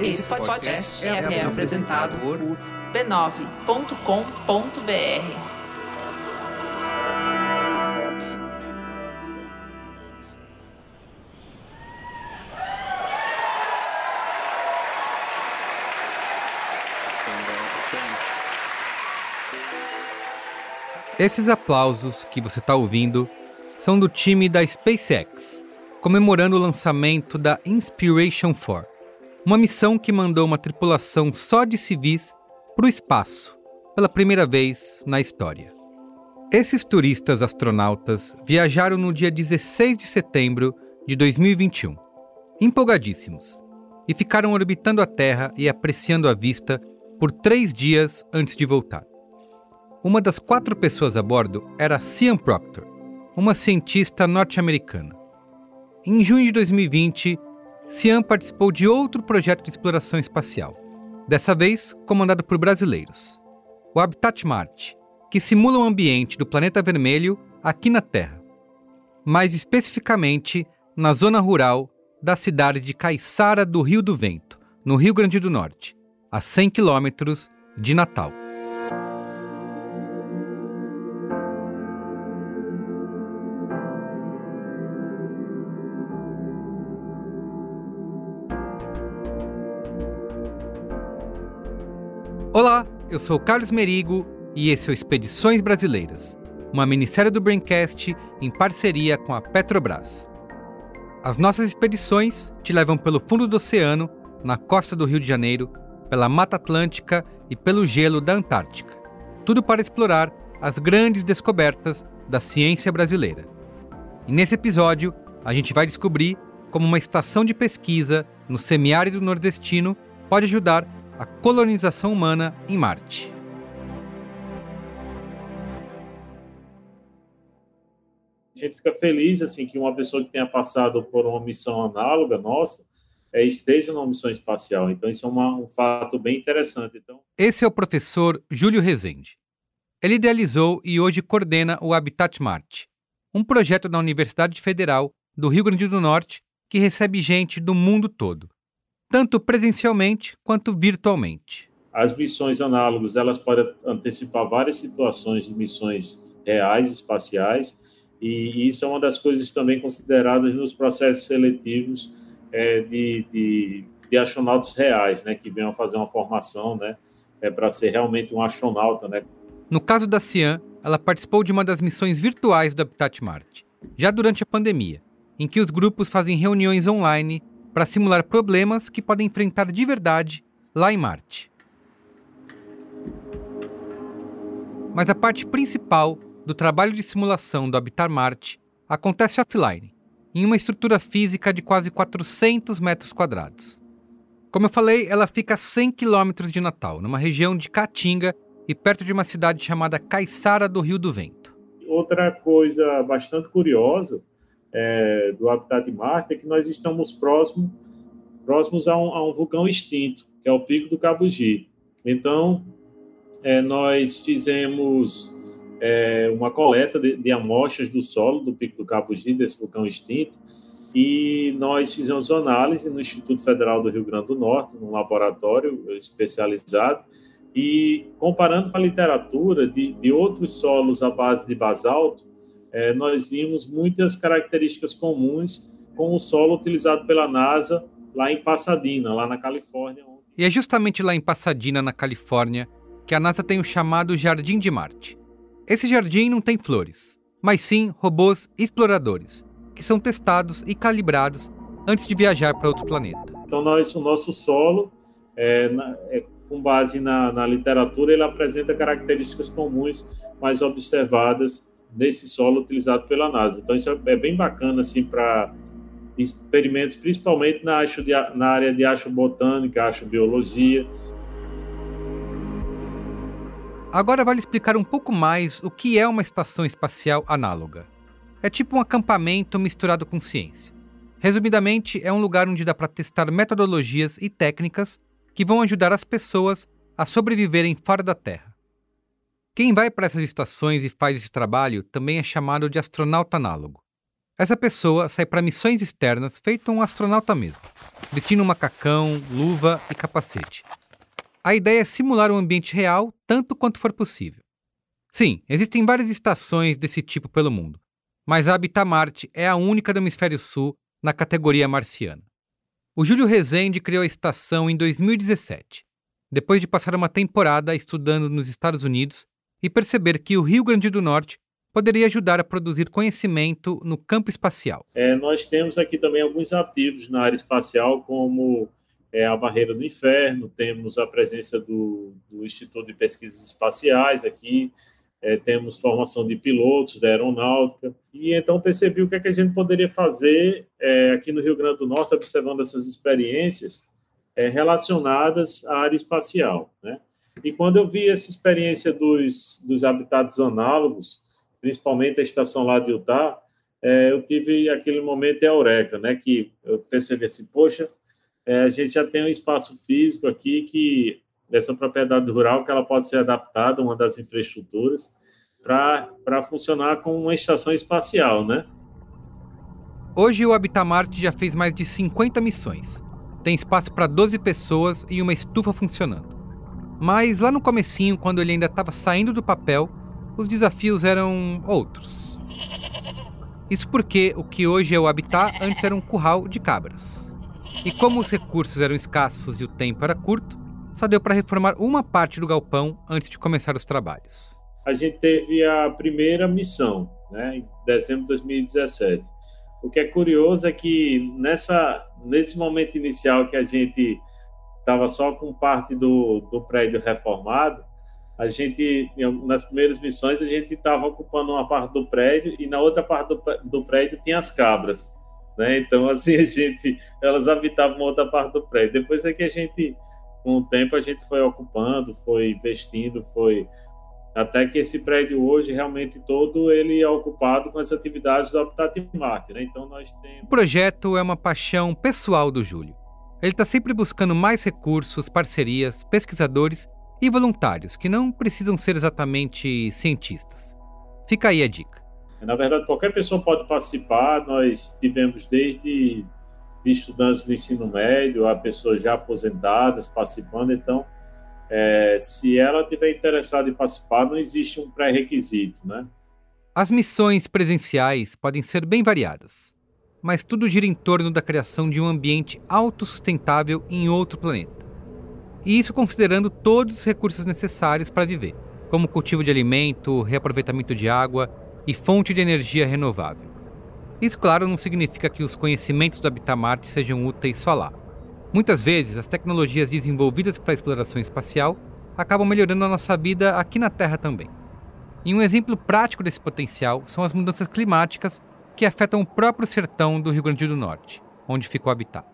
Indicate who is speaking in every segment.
Speaker 1: Esse podcast é, é apresentado por b9.com.br.
Speaker 2: Esses aplausos que você está ouvindo são do time da SpaceX, comemorando o lançamento da Inspiration 4, uma missão que mandou uma tripulação só de civis para o espaço, pela primeira vez na história. Esses turistas astronautas viajaram no dia 16 de setembro de 2021, empolgadíssimos, e ficaram orbitando a Terra e apreciando a vista por três dias antes de voltar. Uma das quatro pessoas a bordo era Cian Proctor, uma cientista norte-americana. Em junho de 2020, Cian participou de outro projeto de exploração espacial, dessa vez comandado por brasileiros, o Habitat Marte, que simula o ambiente do planeta vermelho aqui na Terra, mais especificamente na zona rural da cidade de Caiçara do Rio do Vento, no Rio Grande do Norte, a 100 quilômetros de Natal. Eu sou Carlos Merigo e esse é o Expedições Brasileiras, uma minissérie do Braincast em parceria com a Petrobras. As nossas expedições te levam pelo fundo do oceano, na costa do Rio de Janeiro, pela Mata Atlântica e pelo gelo da Antártica. Tudo para explorar as grandes descobertas da ciência brasileira. E nesse episódio, a gente vai descobrir como uma estação de pesquisa no semiárido nordestino pode ajudar a colonização humana em Marte.
Speaker 3: A gente fica feliz assim que uma pessoa que tenha passado por uma missão análoga nossa é, esteja numa missão espacial. Então isso é uma, um fato bem interessante. Então
Speaker 2: esse é o professor Júlio Rezende. Ele idealizou e hoje coordena o Habitat Marte, um projeto da Universidade Federal do Rio Grande do Norte que recebe gente do mundo todo tanto presencialmente quanto virtualmente.
Speaker 3: As missões análogas elas podem antecipar várias situações de missões reais espaciais e isso é uma das coisas também consideradas nos processos seletivos é, de, de, de, astronautas reais, né, que venham fazer uma formação, né, é para ser realmente um astronauta, né.
Speaker 2: No caso da Cian, ela participou de uma das missões virtuais do Habitat Marte, já durante a pandemia, em que os grupos fazem reuniões online para simular problemas que podem enfrentar de verdade lá em Marte. Mas a parte principal do trabalho de simulação do Habitar Marte acontece offline, em uma estrutura física de quase 400 metros quadrados. Como eu falei, ela fica a 100 quilômetros de Natal, numa região de Caatinga e perto de uma cidade chamada Caiçara do Rio do Vento.
Speaker 3: Outra coisa bastante curiosa é, do Habitat Marte é que nós estamos próximo, próximos a um, a um, vulcão extinto, que é o Pico do Cabugi. Então, é, nós fizemos é, uma coleta de, de, amostras do solo do Pico do Cabugi, desse vulcão extinto, e nós fizemos análise no Instituto Federal do Rio Grande do Norte, num laboratório especializado, e comparando com a literatura de, de outros solos à base de basalto, é, nós vimos muitas características comuns com o solo utilizado pela NASA lá em Pasadena, lá na Califórnia.
Speaker 2: E é justamente lá em Pasadena, na Califórnia, que a NASA tem o chamado Jardim de Marte. Esse jardim não tem flores, mas sim robôs exploradores, que são testados e calibrados antes de viajar para outro planeta.
Speaker 3: Então, nós, o nosso solo, é, é, com base na, na literatura, ele apresenta características comuns, mais observadas desse solo utilizado pela NASA. Então isso é bem bacana assim para experimentos, principalmente na, de, na área de astrobotânica, astrobiologia.
Speaker 2: Agora vale explicar um pouco mais o que é uma estação espacial análoga. É tipo um acampamento misturado com ciência. Resumidamente, é um lugar onde dá para testar metodologias e técnicas que vão ajudar as pessoas a sobreviverem fora da Terra. Quem vai para essas estações e faz esse trabalho também é chamado de astronauta análogo. Essa pessoa sai para missões externas feito um astronauta mesmo, vestindo um macacão, luva e capacete. A ideia é simular um ambiente real tanto quanto for possível. Sim, existem várias estações desse tipo pelo mundo, mas a Habitat Marte é a única do hemisfério sul na categoria marciana. O Júlio Rezende criou a estação em 2017, depois de passar uma temporada estudando nos Estados Unidos e perceber que o Rio Grande do Norte poderia ajudar a produzir conhecimento no campo espacial.
Speaker 3: É, nós temos aqui também alguns ativos na área espacial, como é, a Barreira do Inferno, temos a presença do, do Instituto de Pesquisas Espaciais aqui, é, temos formação de pilotos da aeronáutica, e então percebi o que, é que a gente poderia fazer é, aqui no Rio Grande do Norte, observando essas experiências é, relacionadas à área espacial. Né? E quando eu vi essa experiência dos, dos habitats análogos, principalmente a estação lá de Utah, é, eu tive aquele momento eureka, né, que eu percebi assim, poxa, é, a gente já tem um espaço físico aqui que essa propriedade rural que ela pode ser adaptada, uma das infraestruturas, para funcionar como uma estação espacial, né?
Speaker 2: Hoje o Habitat Marte já fez mais de 50 missões. Tem espaço para 12 pessoas e uma estufa funcionando. Mas lá no comecinho, quando ele ainda estava saindo do papel, os desafios eram outros. Isso porque o que hoje é o Habitat antes era um curral de cabras. E como os recursos eram escassos e o tempo era curto, só deu para reformar uma parte do galpão antes de começar os trabalhos.
Speaker 3: A gente teve a primeira missão, né, em dezembro de 2017. O que é curioso é que nessa, nesse momento inicial que a gente estava só com parte do, do prédio reformado, a gente, nas primeiras missões, a gente estava ocupando uma parte do prédio e na outra parte do, do prédio tinha as cabras, né? Então, assim, a gente, elas habitavam outra parte do prédio. Depois é que a gente com o tempo a gente foi ocupando, foi investindo, foi até que esse prédio hoje realmente todo ele é ocupado com as atividades do Habitat Marte, né? Então nós temos
Speaker 2: O projeto é uma paixão pessoal do Júlio. Ele está sempre buscando mais recursos, parcerias, pesquisadores e voluntários que não precisam ser exatamente cientistas. Fica aí a dica.
Speaker 3: Na verdade, qualquer pessoa pode participar. Nós tivemos desde de estudantes do ensino médio a pessoas já aposentadas participando. Então, é, se ela tiver interessada em participar, não existe um pré-requisito, né?
Speaker 2: As missões presenciais podem ser bem variadas, mas tudo gira em torno da criação de um ambiente autossustentável em outro planeta. E isso considerando todos os recursos necessários para viver, como cultivo de alimento, reaproveitamento de água e fonte de energia renovável. Isso, claro, não significa que os conhecimentos do Habitat Marte sejam úteis só lá. Muitas vezes, as tecnologias desenvolvidas para a exploração espacial acabam melhorando a nossa vida aqui na Terra também. E um exemplo prático desse potencial são as mudanças climáticas que afetam o próprio sertão do Rio Grande do Norte, onde fica o habitat.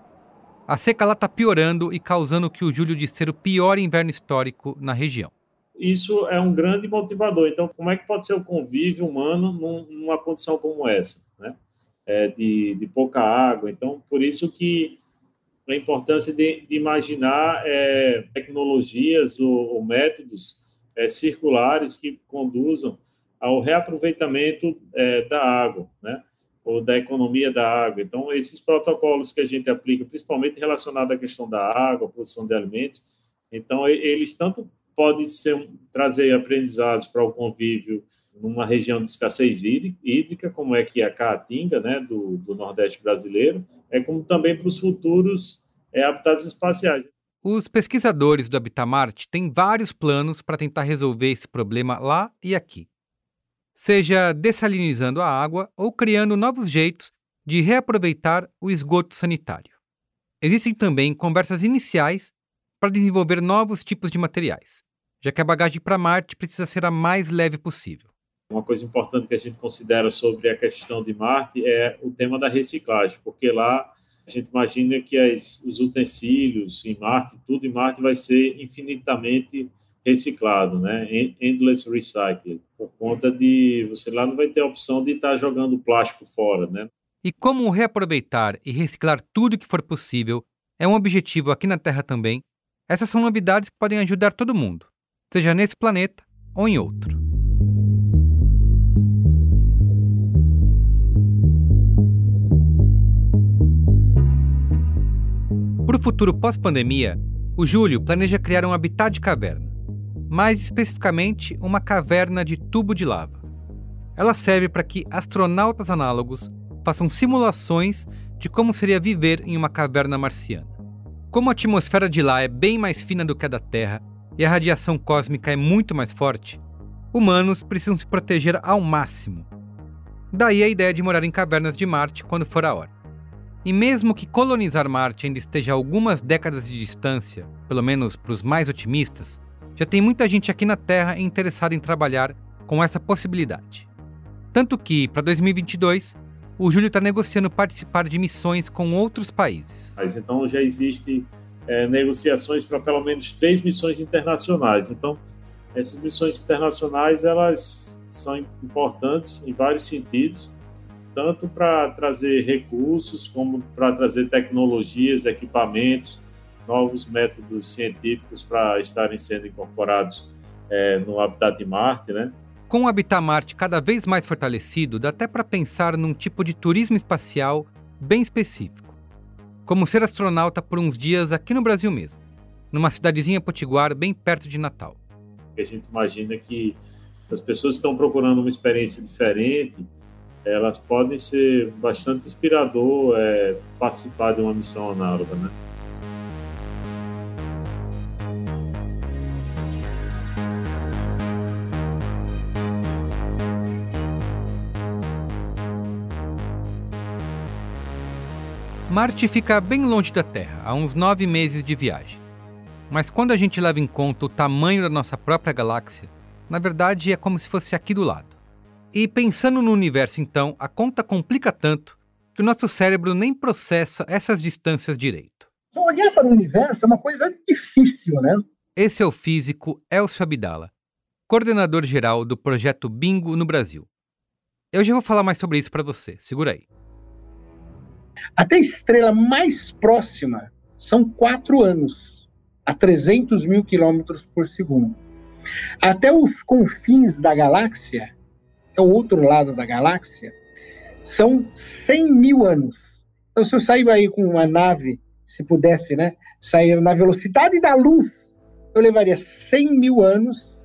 Speaker 2: A seca lá está piorando e causando o que o Júlio diz ser o pior inverno histórico na região.
Speaker 3: Isso é um grande motivador. Então, como é que pode ser o convívio humano numa condição como essa? Né? é, de, de, pouca água. Então, por isso que a importância de, de imaginar é, tecnologias ou, ou métodos é, circulares que conduzam ao reaproveitamento é, da água, né? Ou da economia da água. Então, esses protocolos que a gente aplica, principalmente relacionados à questão da água, produção de alimentos, então, eles tanto podem ser, trazer aprendizados para o convívio numa região de escassez hídrica, como é que é a Caatinga, né, do, do Nordeste brasileiro, é como também para os futuros é, habitats espaciais.
Speaker 2: Os pesquisadores do Habitat Marte têm vários planos para tentar resolver esse problema lá e aqui. Seja dessalinizando a água ou criando novos jeitos de reaproveitar o esgoto sanitário. Existem também conversas iniciais para desenvolver novos tipos de materiais, já que a bagagem para Marte precisa ser a mais leve possível.
Speaker 3: Uma coisa importante que a gente considera sobre a questão de Marte é o tema da reciclagem, porque lá a gente imagina que as, os utensílios em Marte, tudo em Marte vai ser infinitamente reciclado, né? Endless recycling, por conta de você lá não vai ter a opção de estar jogando plástico fora, né?
Speaker 2: E como reaproveitar e reciclar tudo que for possível é um objetivo aqui na Terra também. Essas são novidades que podem ajudar todo mundo, seja nesse planeta ou em outro. o futuro pós-pandemia, o Júlio planeja criar um habitat de caverna, mais especificamente uma caverna de tubo de lava. Ela serve para que astronautas análogos façam simulações de como seria viver em uma caverna marciana. Como a atmosfera de lá é bem mais fina do que a da Terra e a radiação cósmica é muito mais forte, humanos precisam se proteger ao máximo. Daí a ideia de morar em cavernas de Marte quando for a hora. E mesmo que colonizar Marte ainda esteja a algumas décadas de distância, pelo menos para os mais otimistas, já tem muita gente aqui na Terra interessada em trabalhar com essa possibilidade. Tanto que, para 2022, o Júlio está negociando participar de missões com outros países.
Speaker 3: Então já existe é, negociações para pelo menos três missões internacionais. Então, essas missões internacionais elas são importantes em vários sentidos, tanto para trazer recursos como para trazer tecnologias, equipamentos, novos métodos científicos para estarem sendo incorporados é, no habitat de Marte, né?
Speaker 2: Com o habitat Marte cada vez mais fortalecido, dá até para pensar num tipo de turismo espacial bem específico, como ser astronauta por uns dias aqui no Brasil mesmo, numa cidadezinha potiguar bem perto de Natal
Speaker 3: a gente imagina que as pessoas estão procurando uma experiência diferente, elas podem ser bastante inspirador é, participar de uma missão análoga, né?
Speaker 2: Marte fica bem longe da Terra, a uns nove meses de viagem. Mas quando a gente leva em conta o tamanho da nossa própria galáxia, na verdade é como se fosse aqui do lado. E pensando no universo, então, a conta complica tanto que o nosso cérebro nem processa essas distâncias direito.
Speaker 4: Olhar para o universo é uma coisa difícil, né?
Speaker 2: Esse é o físico Elcio Abdala, coordenador geral do projeto Bingo no Brasil. Eu já vou falar mais sobre isso para você, segura aí.
Speaker 4: Até a estrela mais próxima são quatro anos a 300 mil quilômetros por segundo. Até os confins da galáxia, é o outro lado da galáxia, são 100 mil anos. Então, se eu sair aí com uma nave, se pudesse né, sair na velocidade da luz, eu levaria 100 mil anos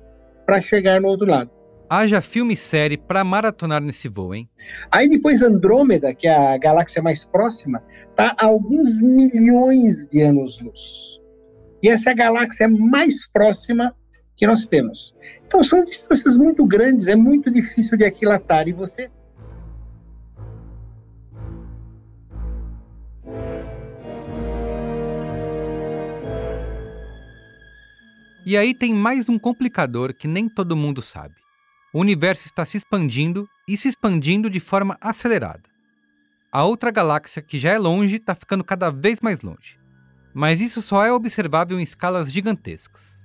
Speaker 4: para chegar no outro lado.
Speaker 2: Haja filme e série para maratonar nesse voo, hein?
Speaker 4: Aí depois Andrômeda, que é a galáxia mais próxima, está a alguns milhões de anos-luz. E essa é a galáxia mais próxima que nós temos. Então são distâncias muito grandes, é muito difícil de aquilatar. E você
Speaker 2: E aí tem mais um complicador que nem todo mundo sabe. O universo está se expandindo e se expandindo de forma acelerada. A outra galáxia, que já é longe, está ficando cada vez mais longe mas isso só é observável em escalas gigantescas.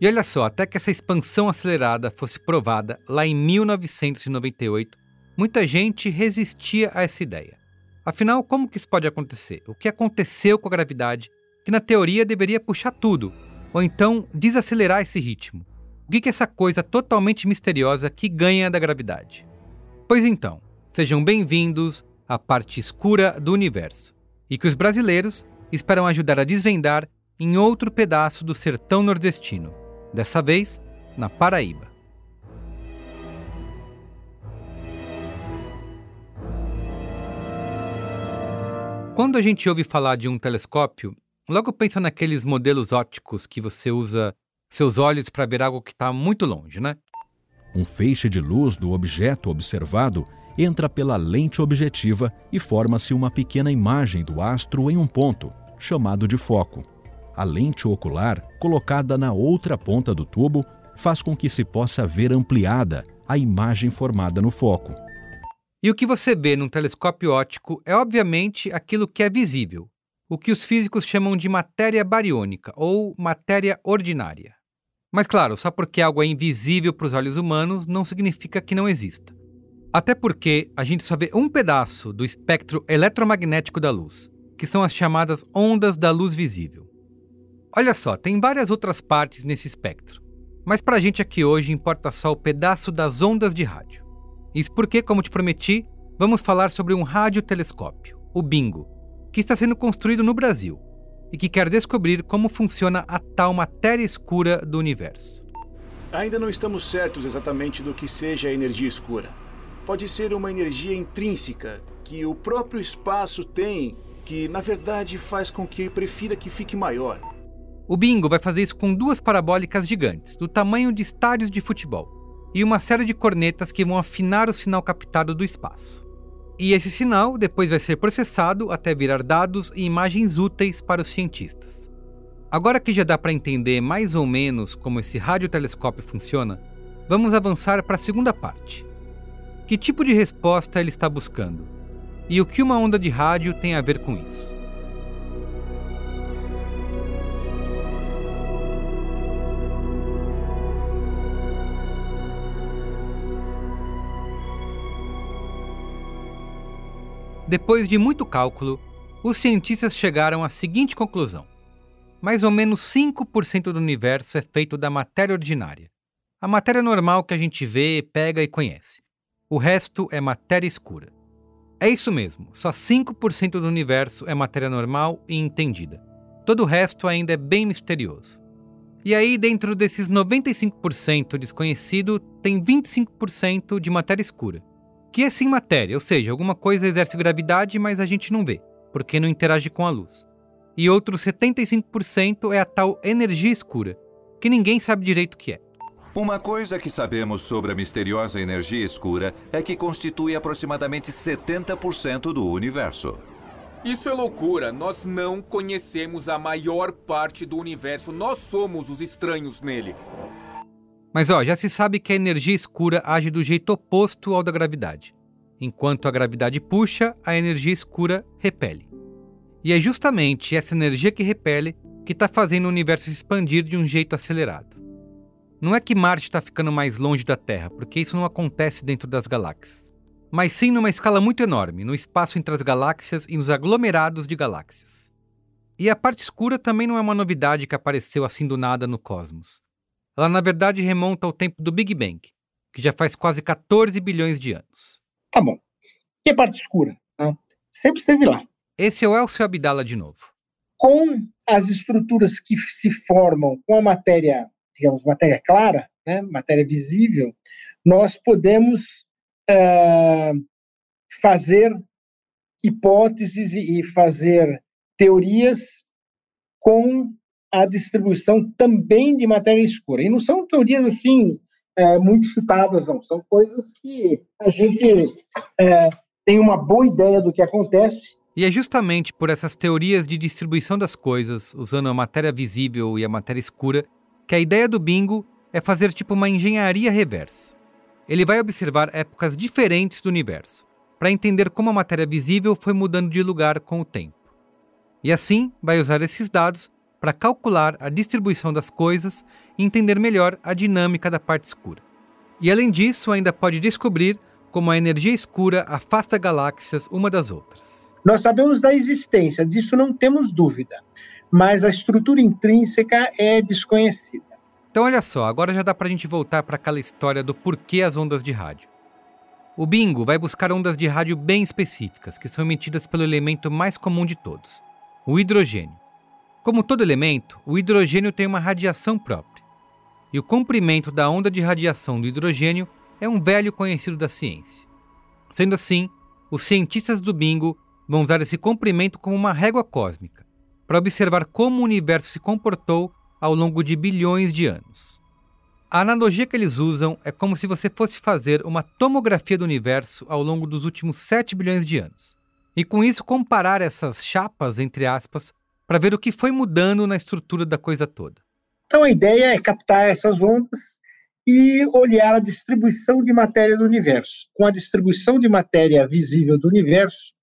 Speaker 2: E olha só, até que essa expansão acelerada fosse provada lá em 1998, muita gente resistia a essa ideia. Afinal, como que isso pode acontecer? O que aconteceu com a gravidade, que na teoria deveria puxar tudo, ou então desacelerar esse ritmo? O que é essa coisa totalmente misteriosa que ganha da gravidade? Pois então, sejam bem-vindos à parte escura do universo, e que os brasileiros esperam ajudar a desvendar em outro pedaço do sertão nordestino, dessa vez na Paraíba. Quando a gente ouve falar de um telescópio, logo pensa naqueles modelos ópticos que você usa seus olhos para ver algo que está muito longe, né?
Speaker 5: Um feixe de luz do objeto observado entra pela lente objetiva e forma-se uma pequena imagem do astro em um ponto, chamado de foco. A lente ocular, colocada na outra ponta do tubo, faz com que se possa ver ampliada a imagem formada no foco.
Speaker 2: E o que você vê num telescópio óptico é obviamente aquilo que é visível, o que os físicos chamam de matéria bariônica ou matéria ordinária. Mas claro, só porque algo é invisível para os olhos humanos não significa que não exista. Até porque a gente só vê um pedaço do espectro eletromagnético da luz, que são as chamadas ondas da luz visível. Olha só, tem várias outras partes nesse espectro, mas para a gente aqui hoje importa só o pedaço das ondas de rádio. Isso porque, como te prometi, vamos falar sobre um radiotelescópio, o Bingo, que está sendo construído no Brasil. E que quer descobrir como funciona a tal matéria escura do universo.
Speaker 6: Ainda não estamos certos exatamente do que seja a energia escura. Pode ser uma energia intrínseca que o próprio espaço tem, que na verdade faz com que prefira que fique maior.
Speaker 2: O Bingo vai fazer isso com duas parabólicas gigantes, do tamanho de estádios de futebol, e uma série de cornetas que vão afinar o sinal captado do espaço. E esse sinal depois vai ser processado até virar dados e imagens úteis para os cientistas. Agora que já dá para entender mais ou menos como esse radiotelescópio funciona, vamos avançar para a segunda parte. Que tipo de resposta ele está buscando? E o que uma onda de rádio tem a ver com isso? Depois de muito cálculo, os cientistas chegaram à seguinte conclusão: mais ou menos 5% do universo é feito da matéria ordinária, a matéria normal que a gente vê, pega e conhece. O resto é matéria escura. É isso mesmo, só 5% do universo é matéria normal e entendida. Todo o resto ainda é bem misterioso. E aí, dentro desses 95% desconhecido, tem 25% de matéria escura que é sim matéria, ou seja, alguma coisa exerce gravidade, mas a gente não vê, porque não interage com a luz. E outro 75% é a tal energia escura, que ninguém sabe direito o que é.
Speaker 7: Uma coisa que sabemos sobre a misteriosa energia escura é que constitui aproximadamente 70% do universo.
Speaker 8: Isso é loucura. Nós não conhecemos a maior parte do universo. Nós somos os estranhos nele.
Speaker 2: Mas ó, já se sabe que a energia escura age do jeito oposto ao da gravidade. Enquanto a gravidade puxa, a energia escura repele. E é justamente essa energia que repele que está fazendo o universo se expandir de um jeito acelerado. Não é que Marte está ficando mais longe da Terra, porque isso não acontece dentro das galáxias, mas sim numa escala muito enorme, no espaço entre as galáxias e nos aglomerados de galáxias. E a parte escura também não é uma novidade que apareceu assim do nada no cosmos. Ela, na verdade, remonta ao tempo do Big Bang, que já faz quase 14 bilhões de anos.
Speaker 4: Tá bom. E a parte escura? Né? Sempre esteve lá.
Speaker 2: Esse é o Elcio Abdala de novo.
Speaker 4: Com as estruturas que se formam com a matéria, digamos, matéria clara, né, matéria visível, nós podemos uh, fazer hipóteses e fazer teorias com a distribuição também de matéria escura. E não são teorias assim é, muito chutadas, não. São coisas que a gente é, tem uma boa ideia do que acontece.
Speaker 2: E é justamente por essas teorias de distribuição das coisas, usando a matéria visível e a matéria escura, que a ideia do bingo é fazer tipo uma engenharia reversa. Ele vai observar épocas diferentes do universo, para entender como a matéria visível foi mudando de lugar com o tempo. E assim vai usar esses dados para calcular a distribuição das coisas e entender melhor a dinâmica da parte escura. E além disso, ainda pode descobrir como a energia escura afasta galáxias uma das outras.
Speaker 4: Nós sabemos da existência, disso não temos dúvida, mas a estrutura intrínseca é desconhecida.
Speaker 2: Então, olha só, agora já dá para a gente voltar para aquela história do porquê as ondas de rádio. O bingo vai buscar ondas de rádio bem específicas, que são emitidas pelo elemento mais comum de todos, o hidrogênio. Como todo elemento, o hidrogênio tem uma radiação própria. E o comprimento da onda de radiação do hidrogênio é um velho conhecido da ciência. Sendo assim, os cientistas do Bingo vão usar esse comprimento como uma régua cósmica, para observar como o universo se comportou ao longo de bilhões de anos. A analogia que eles usam é como se você fosse fazer uma tomografia do universo ao longo dos últimos 7 bilhões de anos, e com isso comparar essas chapas, entre aspas, para ver o que foi mudando na estrutura da coisa toda.
Speaker 4: Então a ideia é captar essas ondas e olhar a distribuição de matéria do universo. Com a distribuição de matéria visível do universo,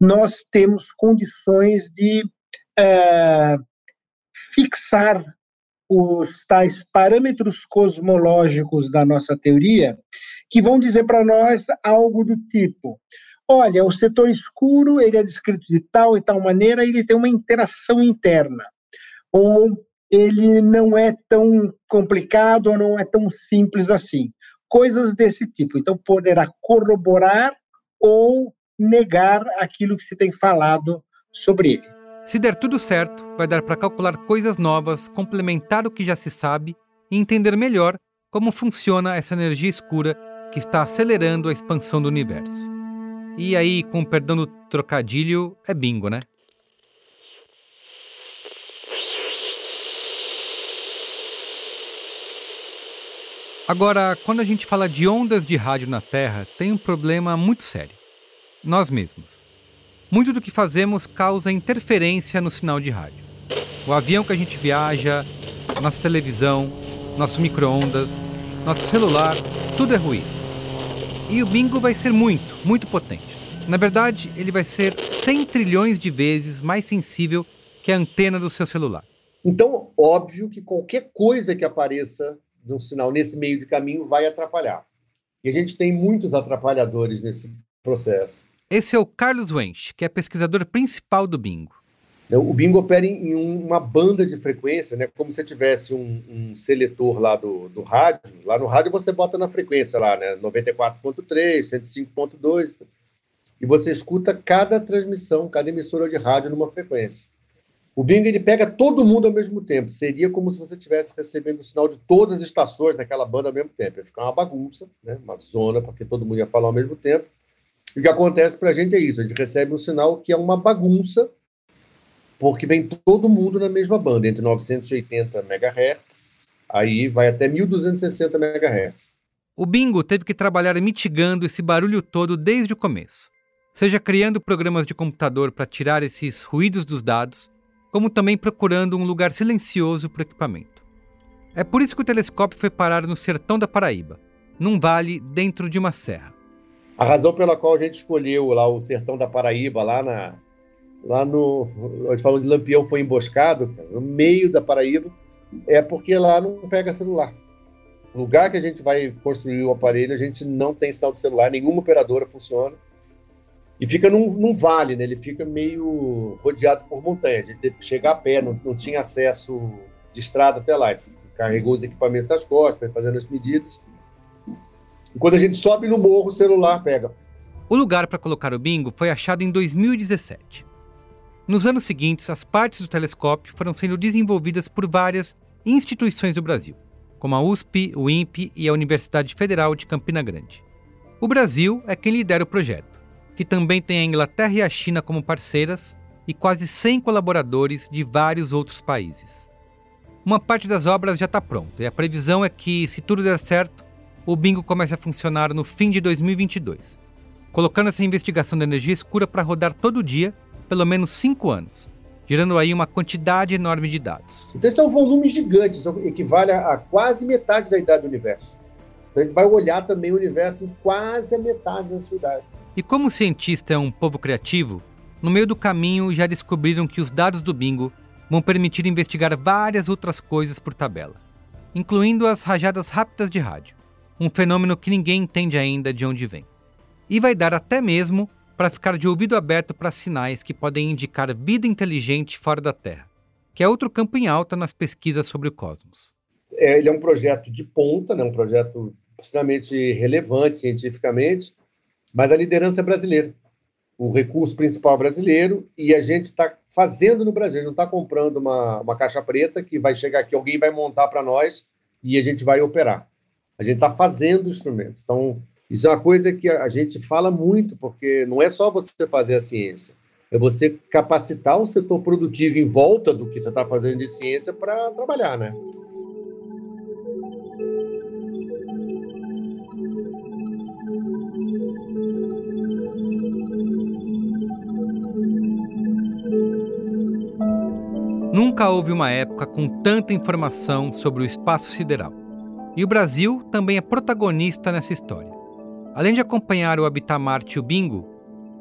Speaker 4: nós temos condições de é, fixar os tais parâmetros cosmológicos da nossa teoria, que vão dizer para nós algo do tipo: olha, o setor escuro ele é descrito de tal e tal maneira, ele tem uma interação interna, ou ele não é tão complicado ou não é tão simples assim. Coisas desse tipo. Então, poderá corroborar ou negar aquilo que se tem falado sobre ele.
Speaker 2: Se der tudo certo, vai dar para calcular coisas novas, complementar o que já se sabe e entender melhor como funciona essa energia escura que está acelerando a expansão do universo. E aí, com perdão do trocadilho, é bingo, né? Agora, quando a gente fala de ondas de rádio na Terra, tem um problema muito sério. Nós mesmos. Muito do que fazemos causa interferência no sinal de rádio. O avião que a gente viaja, nossa televisão, nosso micro-ondas, nosso celular, tudo é ruído. E o bingo vai ser muito, muito potente. Na verdade, ele vai ser 100 trilhões de vezes mais sensível que a antena do seu celular.
Speaker 9: Então, óbvio que qualquer coisa que apareça de um sinal nesse meio de caminho vai atrapalhar. E a gente tem muitos atrapalhadores nesse processo.
Speaker 2: Esse é o Carlos Wench, que é pesquisador principal do Bingo.
Speaker 9: O Bingo opera em uma banda de frequência, né? como se tivesse um, um, seletor lá do, do rádio. Lá no rádio você bota na frequência lá, né? 94.3, 105.2. E você escuta cada transmissão, cada emissora de rádio numa frequência. O Bing ele pega todo mundo ao mesmo tempo. Seria como se você estivesse recebendo o sinal de todas as estações daquela banda ao mesmo tempo. Ia ficar uma bagunça, né? uma zona, porque todo mundo ia falar ao mesmo tempo. E o que acontece para a gente é isso: a gente recebe um sinal que é uma bagunça, porque vem todo mundo na mesma banda, entre 980 MHz, aí vai até 1260 MHz.
Speaker 2: O Bingo teve que trabalhar mitigando esse barulho todo desde o começo, seja criando programas de computador para tirar esses ruídos dos dados como também procurando um lugar silencioso para o equipamento. É por isso que o telescópio foi parar no sertão da Paraíba, num vale dentro de uma serra.
Speaker 9: A razão pela qual a gente escolheu lá o sertão da Paraíba, lá na lá no nós falamos de Lampião foi emboscado, no meio da Paraíba, é porque lá não pega celular. O lugar que a gente vai construir o aparelho, a gente não tem sinal de celular, nenhuma operadora funciona. E fica num, num, vale, né? Ele fica meio rodeado por montanhas. A gente teve que chegar a pé, não, não tinha acesso de estrada até lá. Carregou os equipamentos das costas, foi fazendo as medidas. E quando a gente sobe no morro, o celular pega.
Speaker 2: O lugar para colocar o bingo foi achado em 2017. Nos anos seguintes, as partes do telescópio foram sendo desenvolvidas por várias instituições do Brasil, como a USP, o INPE e a Universidade Federal de Campina Grande. O Brasil é quem lidera o projeto que também tem a Inglaterra e a China como parceiras e quase 100 colaboradores de vários outros países. Uma parte das obras já está pronta e a previsão é que, se tudo der certo, o bingo comece a funcionar no fim de 2022, colocando essa investigação da energia escura para rodar todo dia, pelo menos cinco anos, gerando aí uma quantidade enorme de dados.
Speaker 9: Então, esse é um volume gigante, equivale a quase metade da idade do universo. Então, a gente vai olhar também o universo em quase a metade da sua idade.
Speaker 2: E como o cientista é um povo criativo, no meio do caminho já descobriram que os dados do bingo vão permitir investigar várias outras coisas por tabela, incluindo as rajadas rápidas de rádio, um fenômeno que ninguém entende ainda de onde vem. E vai dar até mesmo para ficar de ouvido aberto para sinais que podem indicar vida inteligente fora da Terra, que é outro campo em alta nas pesquisas sobre o cosmos.
Speaker 9: É, ele é um projeto de ponta, né, um projeto extremamente relevante cientificamente, mas a liderança é brasileira. O recurso principal é brasileiro e a gente está fazendo no Brasil. A gente não está comprando uma, uma caixa preta que vai chegar aqui, alguém vai montar para nós e a gente vai operar. A gente está fazendo o instrumento. Então, isso é uma coisa que a gente fala muito, porque não é só você fazer a ciência, é você capacitar o setor produtivo em volta do que você está fazendo de ciência para trabalhar, né?
Speaker 2: Nunca houve uma época com tanta informação sobre o espaço sideral. E o Brasil também é protagonista nessa história. Além de acompanhar o Habitat Marte e o Bingo,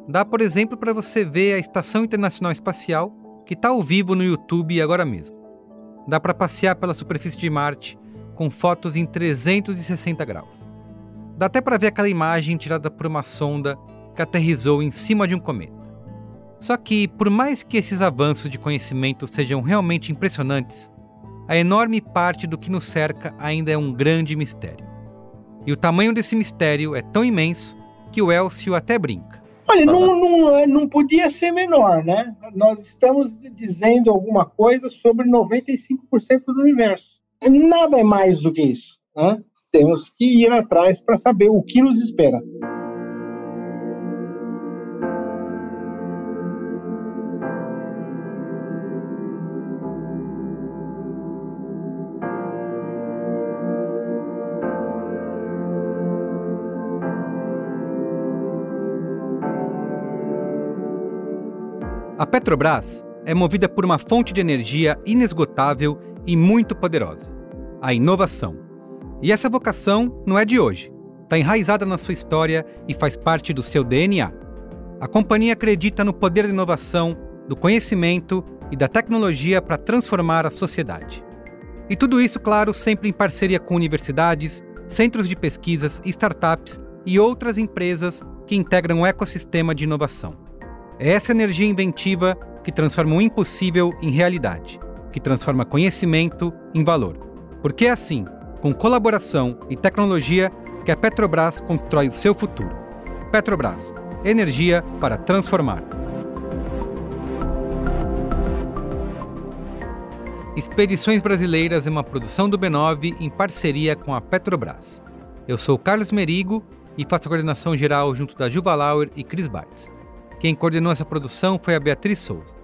Speaker 2: dá, por exemplo, para você ver a Estação Internacional Espacial, que está ao vivo no YouTube agora mesmo. Dá para passear pela superfície de Marte com fotos em 360 graus. Dá até para ver aquela imagem tirada por uma sonda que aterrizou em cima de um cometa. Só que, por mais que esses avanços de conhecimento sejam realmente impressionantes, a enorme parte do que nos cerca ainda é um grande mistério. E o tamanho desse mistério é tão imenso que o Elcio até brinca.
Speaker 4: Olha, não, não, não podia ser menor, né? Nós estamos dizendo alguma coisa sobre 95% do universo. Nada é mais do que isso. Né? Temos que ir atrás para saber o que nos espera.
Speaker 2: A Petrobras é movida por uma fonte de energia inesgotável e muito poderosa: a inovação. E essa vocação não é de hoje. Está enraizada na sua história e faz parte do seu DNA. A companhia acredita no poder da inovação, do conhecimento e da tecnologia para transformar a sociedade. E tudo isso, claro, sempre em parceria com universidades, centros de pesquisas, startups e outras empresas que integram o ecossistema de inovação. É essa energia inventiva que transforma o impossível em realidade, que transforma conhecimento em valor. Porque é assim, com colaboração e tecnologia, que a Petrobras constrói o seu futuro. Petrobras, energia para transformar. Expedições Brasileiras é uma produção do B9 em parceria com a Petrobras. Eu sou Carlos Merigo e faço a coordenação geral junto da Juva Lauer e Cris Bartz. Quem coordenou essa produção foi a Beatriz Souza.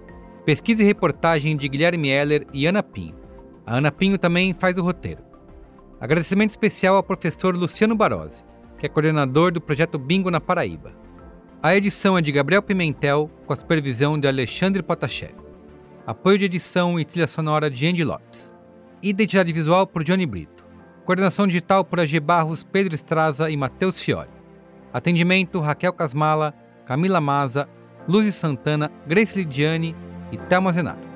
Speaker 2: Pesquisa e reportagem de Guilherme Heller e Ana Pinho. A Ana Pinho também faz o roteiro. Agradecimento especial ao professor Luciano Barose, que é coordenador do projeto Bingo na Paraíba. A edição é de Gabriel Pimentel, com a supervisão de Alexandre Potashev. Apoio de edição e trilha sonora de Andy Lopes. Identidade visual por Johnny Brito. Coordenação digital por AG Barros, Pedro Estraza e Matheus Fiore. Atendimento Raquel Casmala, Camila Maza, Luzi Santana, Grace Lidiane e Thelma Zenato.